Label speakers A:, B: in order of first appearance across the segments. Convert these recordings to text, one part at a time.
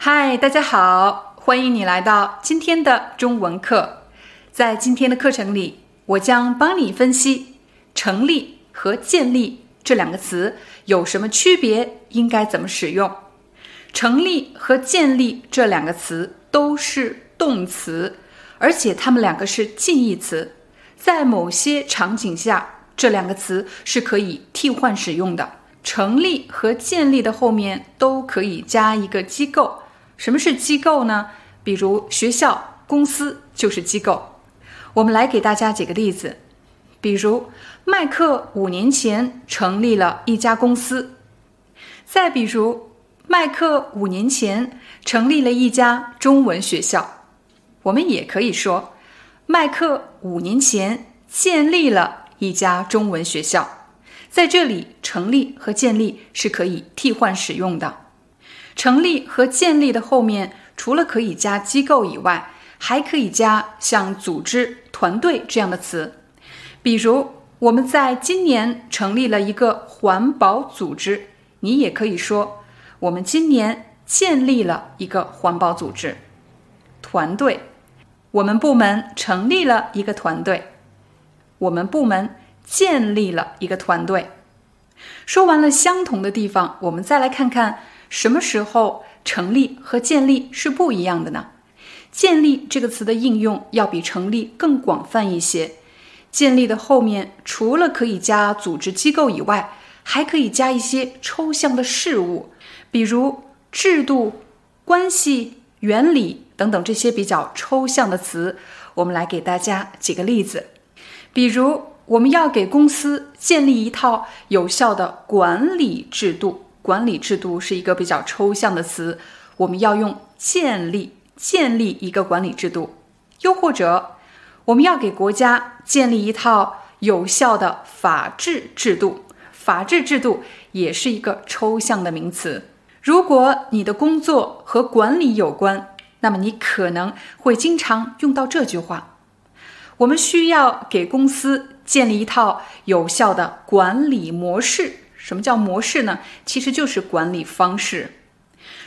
A: 嗨，大家好，欢迎你来到今天的中文课。在今天的课程里，我将帮你分析“成立”和“建立”这两个词有什么区别，应该怎么使用。“成立”和“建立”这两个词都是动词，而且它们两个是近义词，在某些场景下，这两个词是可以替换使用的。成立和建立的后面都可以加一个机构。什么是机构呢？比如学校、公司就是机构。我们来给大家举个例子，比如麦克五年前成立了一家公司。再比如，麦克五年前成立了一家中文学校。我们也可以说，麦克五年前建立了一家中文学校。在这里，成立和建立是可以替换使用的。成立和建立的后面，除了可以加机构以外，还可以加像组织、团队这样的词。比如，我们在今年成立了一个环保组织，你也可以说我们今年建立了一个环保组织。团队，我们部门成立了一个团队，我们部门建立了一个团队。说完了相同的地方，我们再来看看。什么时候成立和建立是不一样的呢？建立这个词的应用要比成立更广泛一些。建立的后面除了可以加组织机构以外，还可以加一些抽象的事物，比如制度、关系、原理等等这些比较抽象的词。我们来给大家举个例子，比如我们要给公司建立一套有效的管理制度。管理制度是一个比较抽象的词，我们要用建立建立一个管理制度，又或者我们要给国家建立一套有效的法治制度，法治制度也是一个抽象的名词。如果你的工作和管理有关，那么你可能会经常用到这句话：我们需要给公司建立一套有效的管理模式。什么叫模式呢？其实就是管理方式。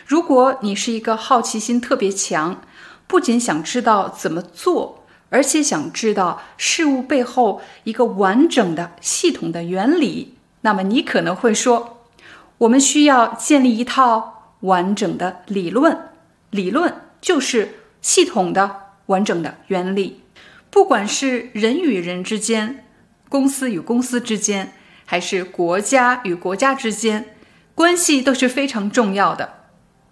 A: 如果你是一个好奇心特别强，不仅想知道怎么做，而且想知道事物背后一个完整的系统的原理，那么你可能会说，我们需要建立一套完整的理论。理论就是系统的完整的原理。不管是人与人之间，公司与公司之间。还是国家与国家之间关系都是非常重要的。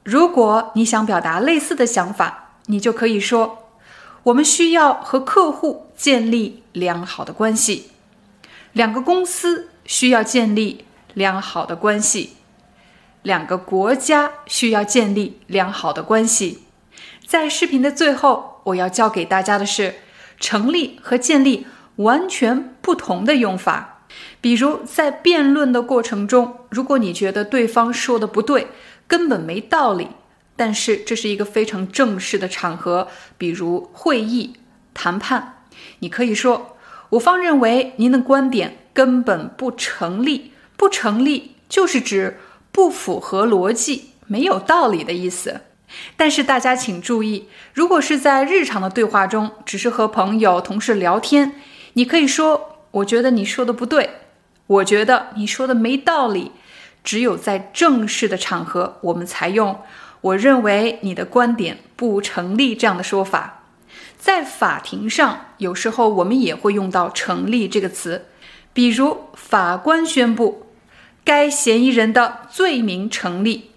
A: 如果你想表达类似的想法，你就可以说：我们需要和客户建立良好的关系，两个公司需要建立良好的关系，两个国家需要建立良好的关系。在视频的最后，我要教给大家的是成立和建立完全不同的用法。比如在辩论的过程中，如果你觉得对方说的不对，根本没道理，但是这是一个非常正式的场合，比如会议、谈判，你可以说：“我方认为您的观点根本不成立。”不成立就是指不符合逻辑、没有道理的意思。但是大家请注意，如果是在日常的对话中，只是和朋友、同事聊天，你可以说。我觉得你说的不对，我觉得你说的没道理。只有在正式的场合，我们才用“我认为你的观点不成立”这样的说法。在法庭上，有时候我们也会用到“成立”这个词。比如，法官宣布该嫌疑人的罪名成立，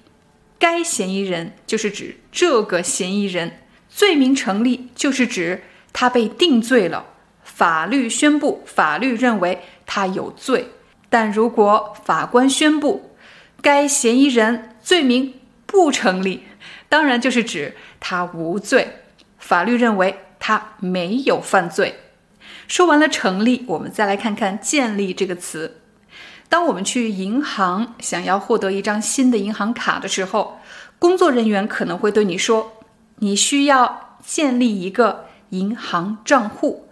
A: 该嫌疑人就是指这个嫌疑人，罪名成立就是指他被定罪了。法律宣布，法律认为他有罪，但如果法官宣布该嫌疑人罪名不成立，当然就是指他无罪，法律认为他没有犯罪。说完了成立，我们再来看看建立这个词。当我们去银行想要获得一张新的银行卡的时候，工作人员可能会对你说：“你需要建立一个银行账户。”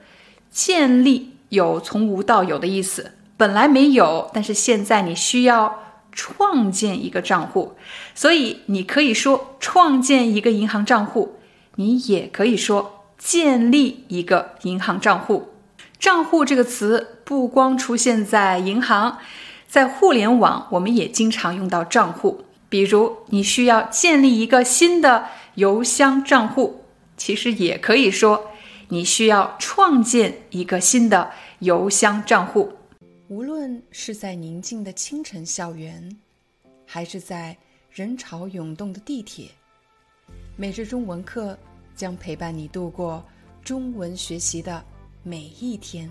A: 建立有从无到有的意思，本来没有，但是现在你需要创建一个账户，所以你可以说创建一个银行账户，你也可以说建立一个银行账户。账户这个词不光出现在银行。在互联网，我们也经常用到账户。比如，你需要建立一个新的邮箱账户，其实也可以说你需要创建一个新的邮箱账户。无论是在宁静的清晨校园，还是在人潮涌动的地铁，每日中文课将陪伴你度过中文学习的每一天。